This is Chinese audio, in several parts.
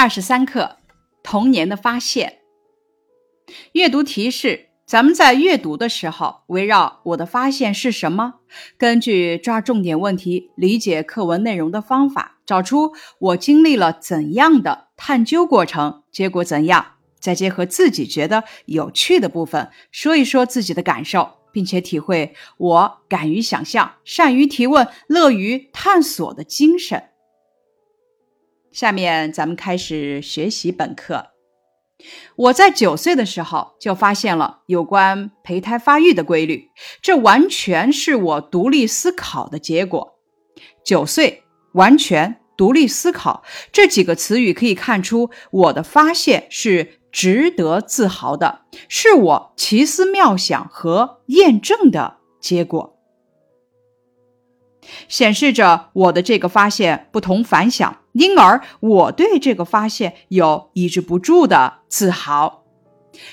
二十三课，童年的发现。阅读提示：咱们在阅读的时候，围绕我的发现是什么？根据抓重点问题、理解课文内容的方法，找出我经历了怎样的探究过程，结果怎样，再结合自己觉得有趣的部分，说一说自己的感受，并且体会我敢于想象、善于提问、乐于探索的精神。下面咱们开始学习本课。我在九岁的时候就发现了有关胚胎发育的规律，这完全是我独立思考的结果。九岁完全独立思考这几个词语可以看出，我的发现是值得自豪的，是我奇思妙想和验证的结果。显示着我的这个发现不同凡响，因而我对这个发现有抑制不住的自豪。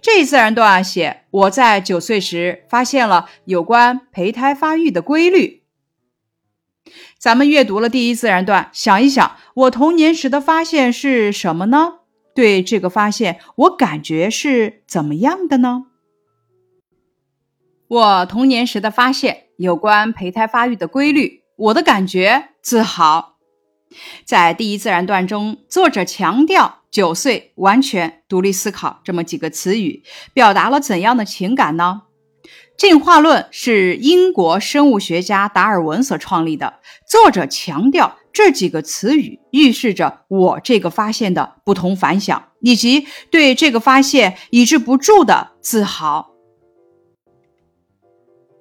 这一自然段写我在九岁时发现了有关胚胎发育的规律。咱们阅读了第一自然段，想一想，我童年时的发现是什么呢？对这个发现，我感觉是怎么样的呢？我童年时的发现有关胚胎发育的规律。我的感觉自豪，在第一自然段中，作者强调九岁完全独立思考这么几个词语，表达了怎样的情感呢？进化论是英国生物学家达尔文所创立的，作者强调这几个词语预示着我这个发现的不同凡响，以及对这个发现抑制不住的自豪。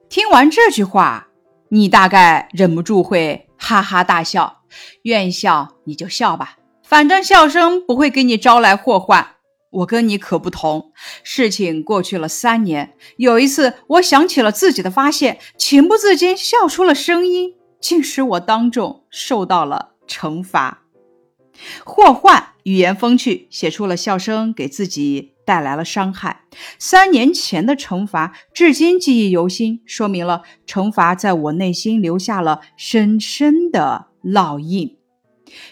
听完这句话。你大概忍不住会哈哈大笑，愿意笑你就笑吧，反正笑声不会给你招来祸患。我跟你可不同，事情过去了三年，有一次我想起了自己的发现，情不自禁笑出了声音，竟使我当众受到了惩罚。祸患，语言风趣，写出了笑声给自己。带来了伤害。三年前的惩罚至今记忆犹新，说明了惩罚在我内心留下了深深的烙印。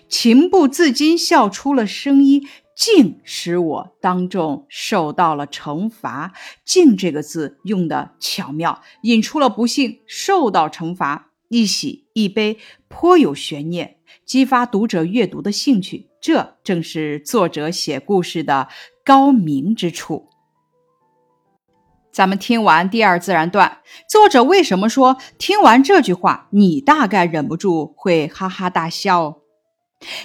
情不自禁笑出了声音，竟使我当众受到了惩罚。竟这个字用的巧妙，引出了不幸受到惩罚，一喜一悲，颇有悬念，激发读者阅读的兴趣。这正是作者写故事的。高明之处。咱们听完第二自然段，作者为什么说听完这句话，你大概忍不住会哈哈大笑？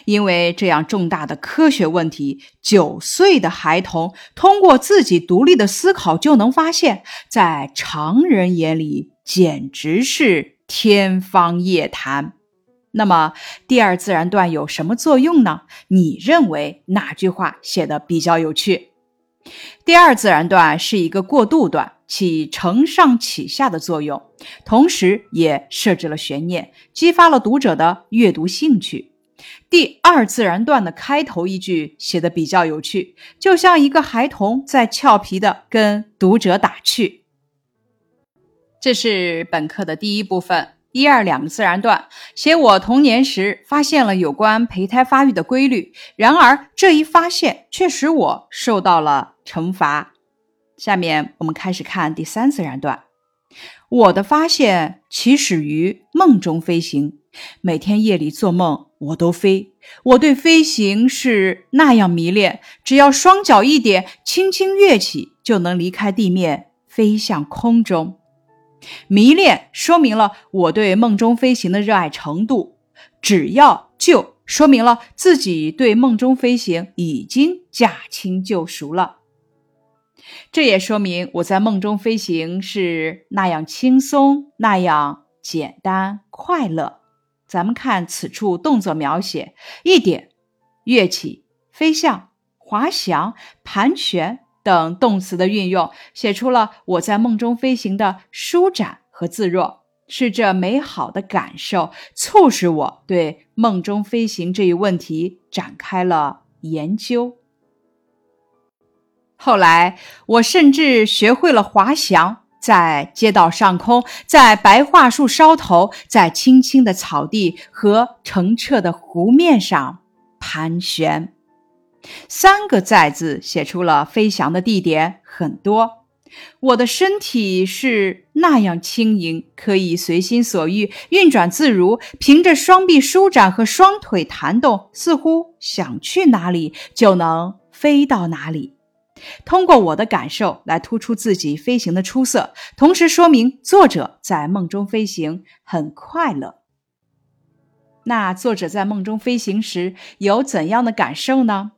因为这样重大的科学问题，九岁的孩童通过自己独立的思考就能发现，在常人眼里简直是天方夜谭。那么，第二自然段有什么作用呢？你认为哪句话写的比较有趣？第二自然段是一个过渡段，起承上启下的作用，同时也设置了悬念，激发了读者的阅读兴趣。第二自然段的开头一句写的比较有趣，就像一个孩童在俏皮的跟读者打趣。这是本课的第一部分。一二两个自然段写我童年时发现了有关胚胎发育的规律，然而这一发现却使我受到了惩罚。下面我们开始看第三自然段。我的发现起始于梦中飞行，每天夜里做梦我都飞，我对飞行是那样迷恋，只要双脚一点，轻轻跃起就能离开地面，飞向空中。迷恋说明了我对梦中飞行的热爱程度，只要就说明了自己对梦中飞行已经驾轻就熟了。这也说明我在梦中飞行是那样轻松、那样简单、快乐。咱们看此处动作描写，一点、跃起、飞向、滑翔、盘旋。等动词的运用，写出了我在梦中飞行的舒展和自若。是这美好的感受，促使我对梦中飞行这一问题展开了研究。后来，我甚至学会了滑翔，在街道上空，在白桦树梢头，在青青的草地和澄澈的湖面上盘旋。三个在字写出了飞翔的地点很多。我的身体是那样轻盈，可以随心所欲运转自如，凭着双臂舒展和双腿弹动，似乎想去哪里就能飞到哪里。通过我的感受来突出自己飞行的出色，同时说明作者在梦中飞行很快乐。那作者在梦中飞行时有怎样的感受呢？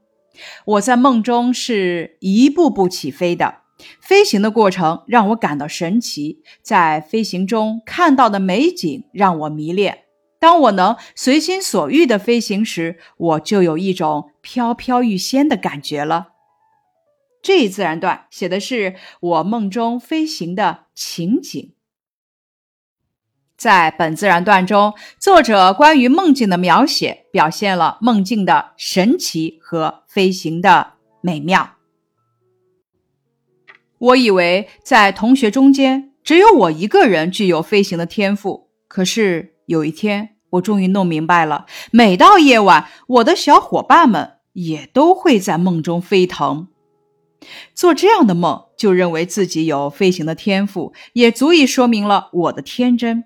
我在梦中是一步步起飞的，飞行的过程让我感到神奇，在飞行中看到的美景让我迷恋。当我能随心所欲的飞行时，我就有一种飘飘欲仙的感觉了。这一自然段写的是我梦中飞行的情景。在本自然段中，作者关于梦境的描写表现了梦境的神奇和飞行的美妙。我以为在同学中间只有我一个人具有飞行的天赋，可是有一天，我终于弄明白了：每到夜晚，我的小伙伴们也都会在梦中飞腾。做这样的梦，就认为自己有飞行的天赋，也足以说明了我的天真。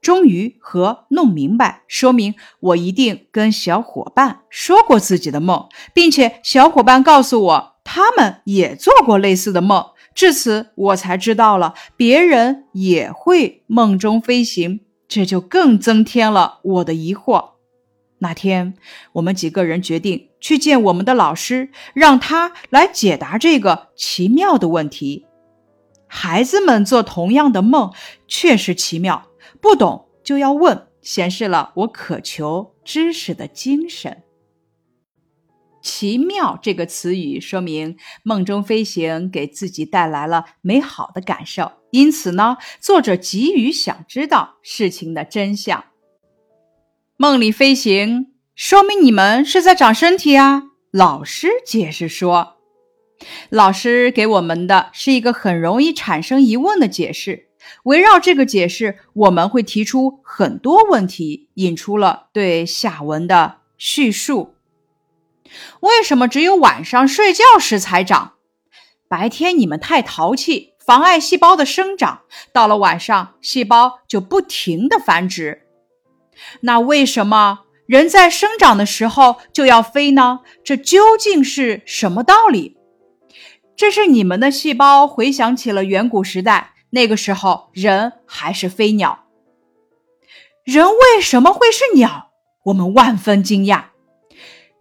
终于和弄明白，说明我一定跟小伙伴说过自己的梦，并且小伙伴告诉我他们也做过类似的梦。至此，我才知道了别人也会梦中飞行，这就更增添了我的疑惑。那天，我们几个人决定去见我们的老师，让他来解答这个奇妙的问题。孩子们做同样的梦，确实奇妙。不懂就要问，显示了我渴求知识的精神。奇妙这个词语说明梦中飞行给自己带来了美好的感受，因此呢，作者急于想知道事情的真相。梦里飞行，说明你们是在长身体啊。老师解释说，老师给我们的是一个很容易产生疑问的解释。围绕这个解释，我们会提出很多问题，引出了对下文的叙述。为什么只有晚上睡觉时才长？白天你们太淘气，妨碍细胞的生长，到了晚上，细胞就不停的繁殖。那为什么人在生长的时候就要飞呢？这究竟是什么道理？这是你们的细胞回想起了远古时代，那个时候人还是飞鸟。人为什么会是鸟？我们万分惊讶。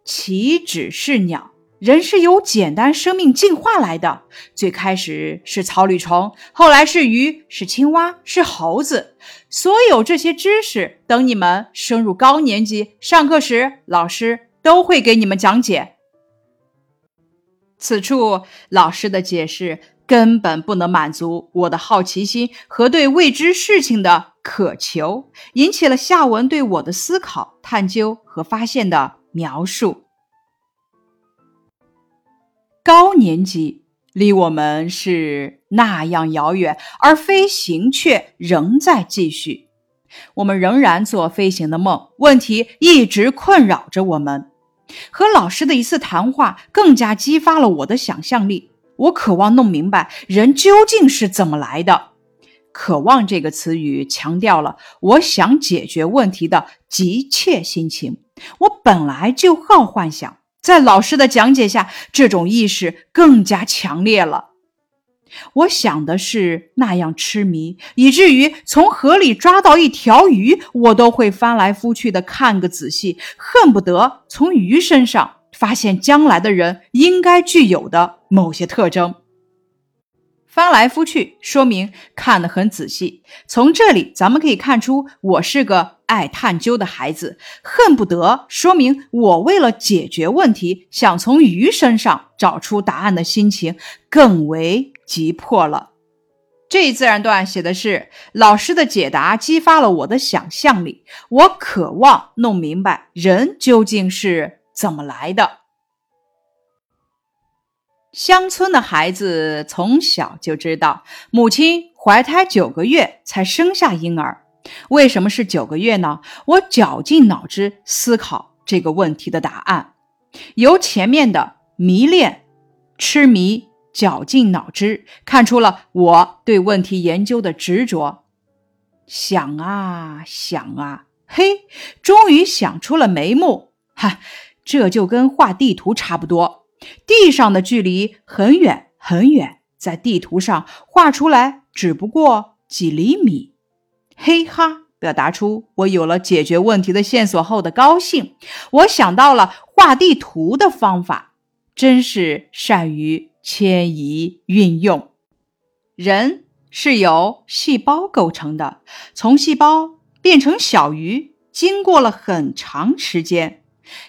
岂止是鸟？人是由简单生命进化来的，最开始是草履虫，后来是鱼，是青蛙，是猴子。所有这些知识，等你们升入高年级上课时，老师都会给你们讲解。此处老师的解释根本不能满足我的好奇心和对未知事情的渴求，引起了下文对我的思考、探究和发现的描述。高年级离我们是那样遥远，而飞行却仍在继续。我们仍然做飞行的梦，问题一直困扰着我们。和老师的一次谈话更加激发了我的想象力。我渴望弄明白人究竟是怎么来的。渴望这个词语强调了我想解决问题的急切心情。我本来就好幻想。在老师的讲解下，这种意识更加强烈了。我想的是那样痴迷，以至于从河里抓到一条鱼，我都会翻来覆去的看个仔细，恨不得从鱼身上发现将来的人应该具有的某些特征。翻来覆去，说明看得很仔细。从这里，咱们可以看出，我是个爱探究的孩子，恨不得说明我为了解决问题，想从鱼身上找出答案的心情更为急迫了。这一自然段写的是老师的解答激发了我的想象力，我渴望弄明白人究竟是怎么来的。乡村的孩子从小就知道，母亲怀胎九个月才生下婴儿。为什么是九个月呢？我绞尽脑汁思考这个问题的答案。由前面的迷恋、痴迷、绞尽脑汁，看出了我对问题研究的执着。想啊想啊，嘿，终于想出了眉目。哈，这就跟画地图差不多，地上的距离很远很远，在地图上画出来只不过几厘米。嘿哈。表达出我有了解决问题的线索后的高兴。我想到了画地图的方法，真是善于迁移运用。人是由细胞构成的，从细胞变成小鱼，经过了很长时间。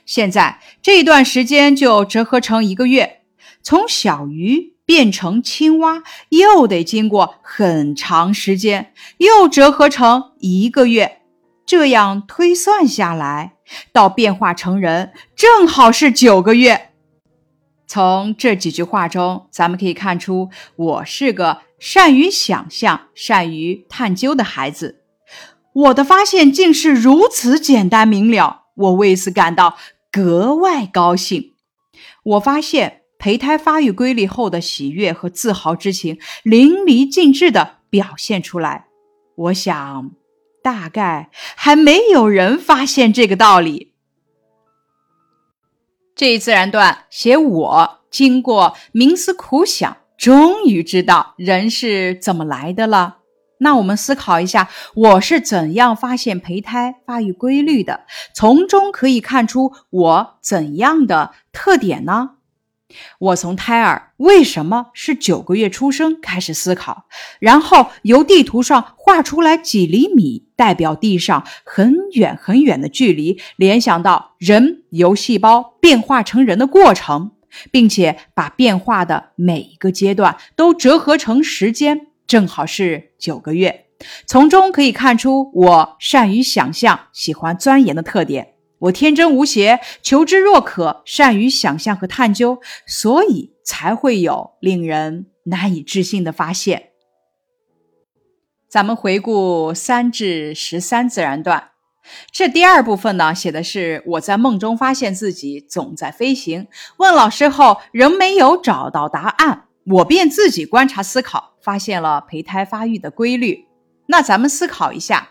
现在这段时间就折合成一个月，从小鱼。变成青蛙又得经过很长时间，又折合成一个月，这样推算下来，到变化成人正好是九个月。从这几句话中，咱们可以看出，我是个善于想象、善于探究的孩子。我的发现竟是如此简单明了，我为此感到格外高兴。我发现。胚胎发育规律后的喜悦和自豪之情淋漓尽致地表现出来。我想，大概还没有人发现这个道理。这一自然段写我经过冥思苦想，终于知道人是怎么来的了。那我们思考一下，我是怎样发现胚胎发育规律的？从中可以看出我怎样的特点呢？我从胎儿为什么是九个月出生开始思考，然后由地图上画出来几厘米代表地上很远很远的距离，联想到人由细胞变化成人的过程，并且把变化的每一个阶段都折合成时间，正好是九个月。从中可以看出我善于想象、喜欢钻研的特点。我天真无邪，求知若渴，善于想象和探究，所以才会有令人难以置信的发现。咱们回顾三至十三自然段，这第二部分呢，写的是我在梦中发现自己总在飞行，问老师后仍没有找到答案，我便自己观察思考，发现了胚胎发育的规律。那咱们思考一下。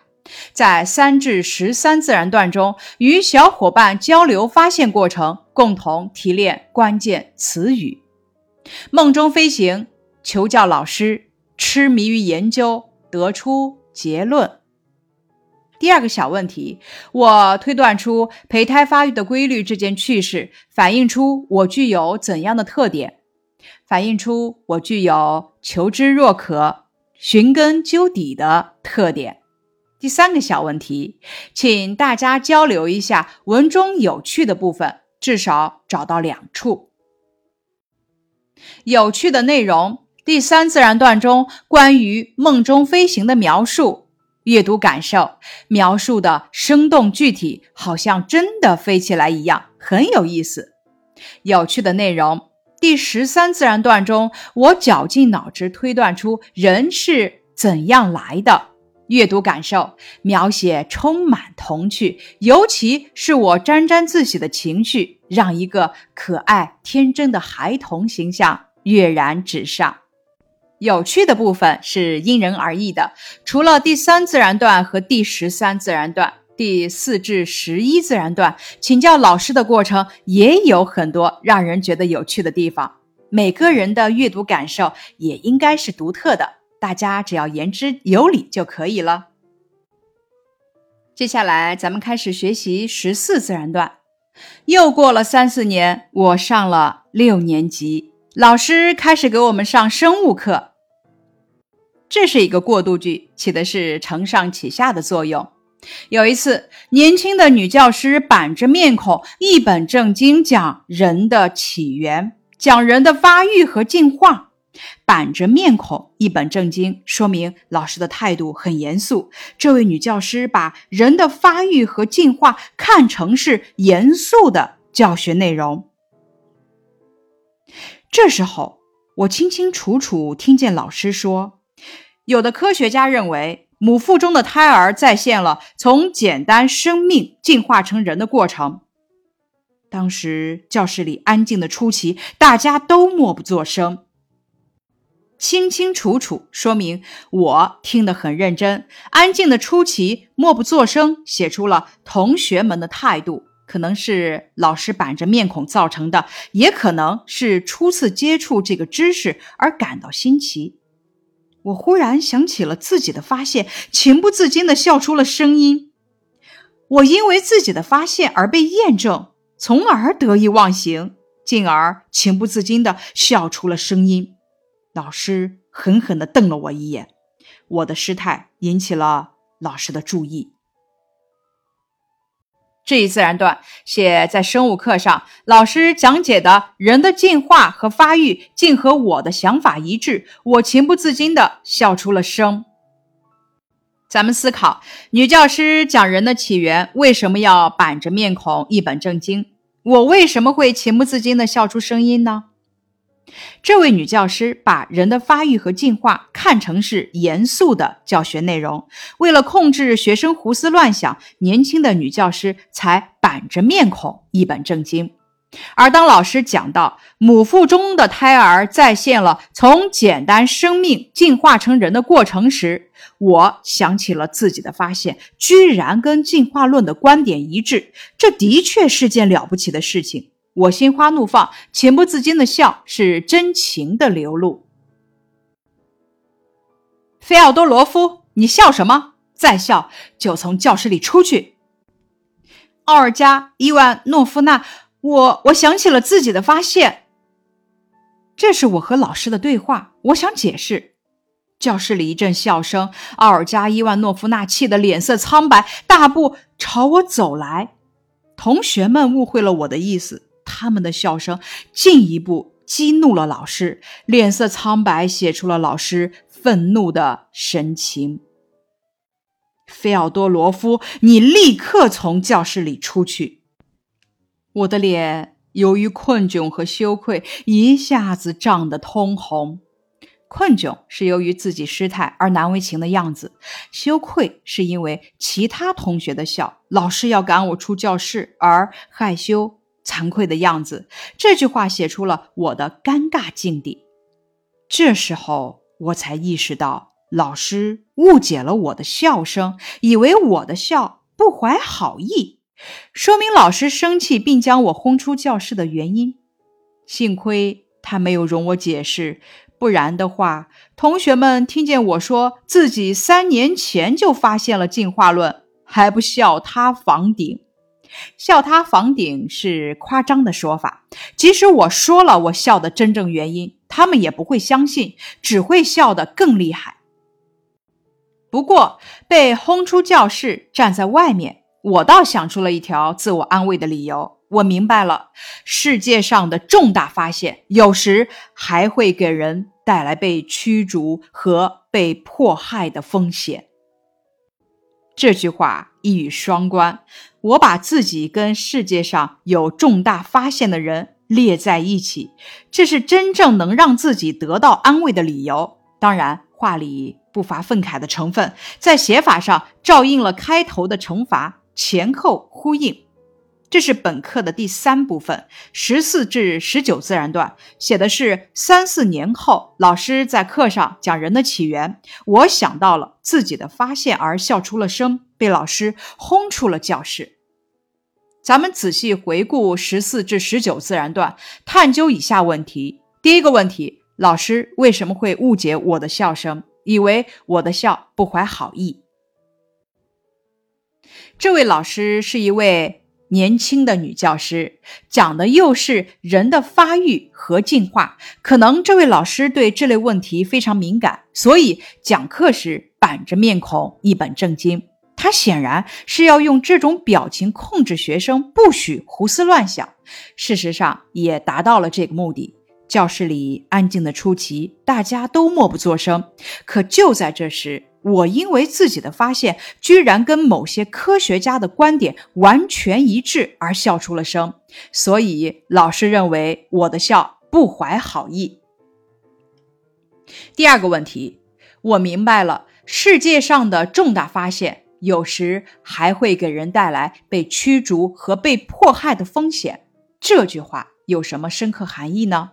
在三至十三自然段中，与小伙伴交流发现过程，共同提炼关键词语。梦中飞行，求教老师，痴迷于研究，得出结论。第二个小问题，我推断出胚胎发育的规律这件趣事，反映出我具有怎样的特点？反映出我具有求知若渴、寻根究底的特点。第三个小问题，请大家交流一下文中有趣的部分，至少找到两处有趣的内容。第三自然段中关于梦中飞行的描述，阅读感受描述的生动具体，好像真的飞起来一样，很有意思。有趣的内容，第十三自然段中，我绞尽脑汁推断出人是怎样来的。阅读感受描写充满童趣，尤其是我沾沾自喜的情绪，让一个可爱天真的孩童形象跃然纸上。有趣的部分是因人而异的，除了第三自然段和第十三自然段，第四至十一自然段请教老师的过程也有很多让人觉得有趣的地方。每个人的阅读感受也应该是独特的。大家只要言之有理就可以了。接下来，咱们开始学习十四自然段。又过了三四年，我上了六年级，老师开始给我们上生物课。这是一个过渡句，起的是承上启下的作用。有一次，年轻的女教师板着面孔，一本正经讲人的起源，讲人的发育和进化。板着面孔，一本正经，说明老师的态度很严肃。这位女教师把人的发育和进化看成是严肃的教学内容。这时候，我清清楚楚听见老师说：“有的科学家认为，母腹中的胎儿再现了从简单生命进化成人的过程。”当时教室里安静的出奇，大家都默不作声。清清楚楚说明我听得很认真，安静的出奇，默不作声，写出了同学们的态度。可能是老师板着面孔造成的，也可能是初次接触这个知识而感到新奇。我忽然想起了自己的发现，情不自禁地笑出了声音。我因为自己的发现而被验证，从而得意忘形，进而情不自禁地笑出了声音。老师狠狠地瞪了我一眼，我的失态引起了老师的注意。这一自然段写在生物课上，老师讲解的人的进化和发育竟和我的想法一致，我情不自禁地笑出了声。咱们思考，女教师讲人的起源，为什么要板着面孔一本正经？我为什么会情不自禁地笑出声音呢？这位女教师把人的发育和进化看成是严肃的教学内容，为了控制学生胡思乱想，年轻的女教师才板着面孔一本正经。而当老师讲到母腹中的胎儿再现了从简单生命进化成人的过程时，我想起了自己的发现，居然跟进化论的观点一致，这的确是件了不起的事情。我心花怒放，情不自禁的笑，是真情的流露。菲奥多罗夫，你笑什么？再笑就从教室里出去。奥尔加·伊万诺夫娜，我我想起了自己的发现。这是我和老师的对话，我想解释。教室里一阵笑声，奥尔加·伊万诺夫娜气得脸色苍白，大步朝我走来。同学们误会了我的意思。他们的笑声进一步激怒了老师，脸色苍白，写出了老师愤怒的神情。菲奥多罗夫，你立刻从教室里出去！我的脸由于困窘和羞愧，一下子涨得通红。困窘是由于自己失态而难为情的样子，羞愧是因为其他同学的笑，老师要赶我出教室而害羞。惭愧的样子，这句话写出了我的尴尬境地。这时候我才意识到，老师误解了我的笑声，以为我的笑不怀好意，说明老师生气并将我轰出教室的原因。幸亏他没有容我解释，不然的话，同学们听见我说自己三年前就发现了进化论，还不笑塌房顶。笑他房顶是夸张的说法，即使我说了我笑的真正原因，他们也不会相信，只会笑得更厉害。不过被轰出教室，站在外面，我倒想出了一条自我安慰的理由。我明白了，世界上的重大发现，有时还会给人带来被驱逐和被迫害的风险。这句话一语双关，我把自己跟世界上有重大发现的人列在一起，这是真正能让自己得到安慰的理由。当然，话里不乏愤慨的成分，在写法上照应了开头的惩罚，前后呼应。这是本课的第三部分，十四至十九自然段，写的是三四年后，老师在课上讲人的起源。我想到了自己的发现而笑出了声，被老师轰出了教室。咱们仔细回顾十四至十九自然段，探究以下问题：第一个问题，老师为什么会误解我的笑声，以为我的笑不怀好意？这位老师是一位。年轻的女教师讲的又是人的发育和进化，可能这位老师对这类问题非常敏感，所以讲课时板着面孔一本正经。他显然是要用这种表情控制学生，不许胡思乱想。事实上，也达到了这个目的。教室里安静的出奇，大家都默不作声。可就在这时，我因为自己的发现居然跟某些科学家的观点完全一致而笑出了声，所以老师认为我的笑不怀好意。第二个问题，我明白了，世界上的重大发现有时还会给人带来被驱逐和被迫害的风险。这句话有什么深刻含义呢？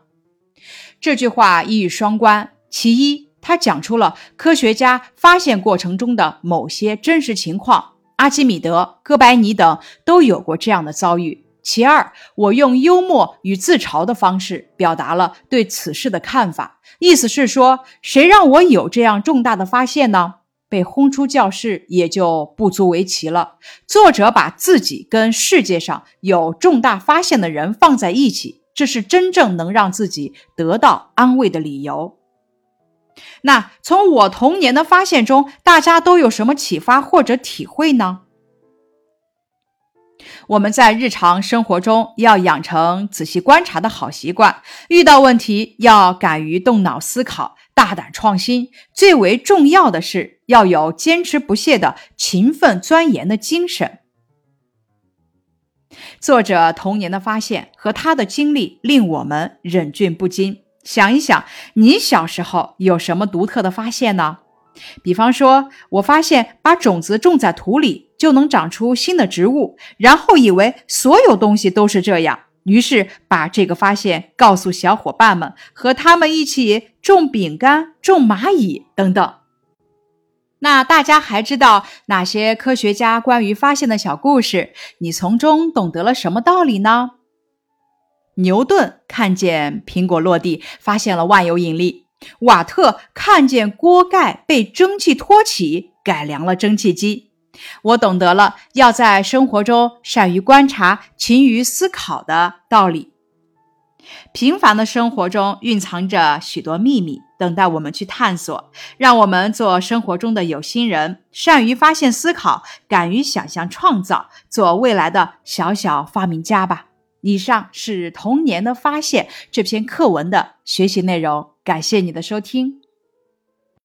这句话一语双关。其一，它讲出了科学家发现过程中的某些真实情况，阿基米德、哥白尼等都有过这样的遭遇。其二，我用幽默与自嘲的方式表达了对此事的看法，意思是说，谁让我有这样重大的发现呢？被轰出教室也就不足为奇了。作者把自己跟世界上有重大发现的人放在一起，这是真正能让自己得到安慰的理由。那从我童年的发现中，大家都有什么启发或者体会呢？我们在日常生活中要养成仔细观察的好习惯，遇到问题要敢于动脑思考，大胆创新。最为重要的是要有坚持不懈的勤奋钻研的精神。作者童年的发现和他的经历令我们忍俊不禁。想一想，你小时候有什么独特的发现呢？比方说，我发现把种子种在土里就能长出新的植物，然后以为所有东西都是这样，于是把这个发现告诉小伙伴们，和他们一起种饼干、种蚂蚁等等。那大家还知道哪些科学家关于发现的小故事？你从中懂得了什么道理呢？牛顿看见苹果落地，发现了万有引力。瓦特看见锅盖被蒸汽托起，改良了蒸汽机。我懂得了要在生活中善于观察、勤于思考的道理。平凡的生活中蕴藏着许多秘密，等待我们去探索。让我们做生活中的有心人，善于发现、思考，敢于想象、创造，做未来的小小发明家吧。以上是童年的发现这篇课文的学习内容。感谢你的收听。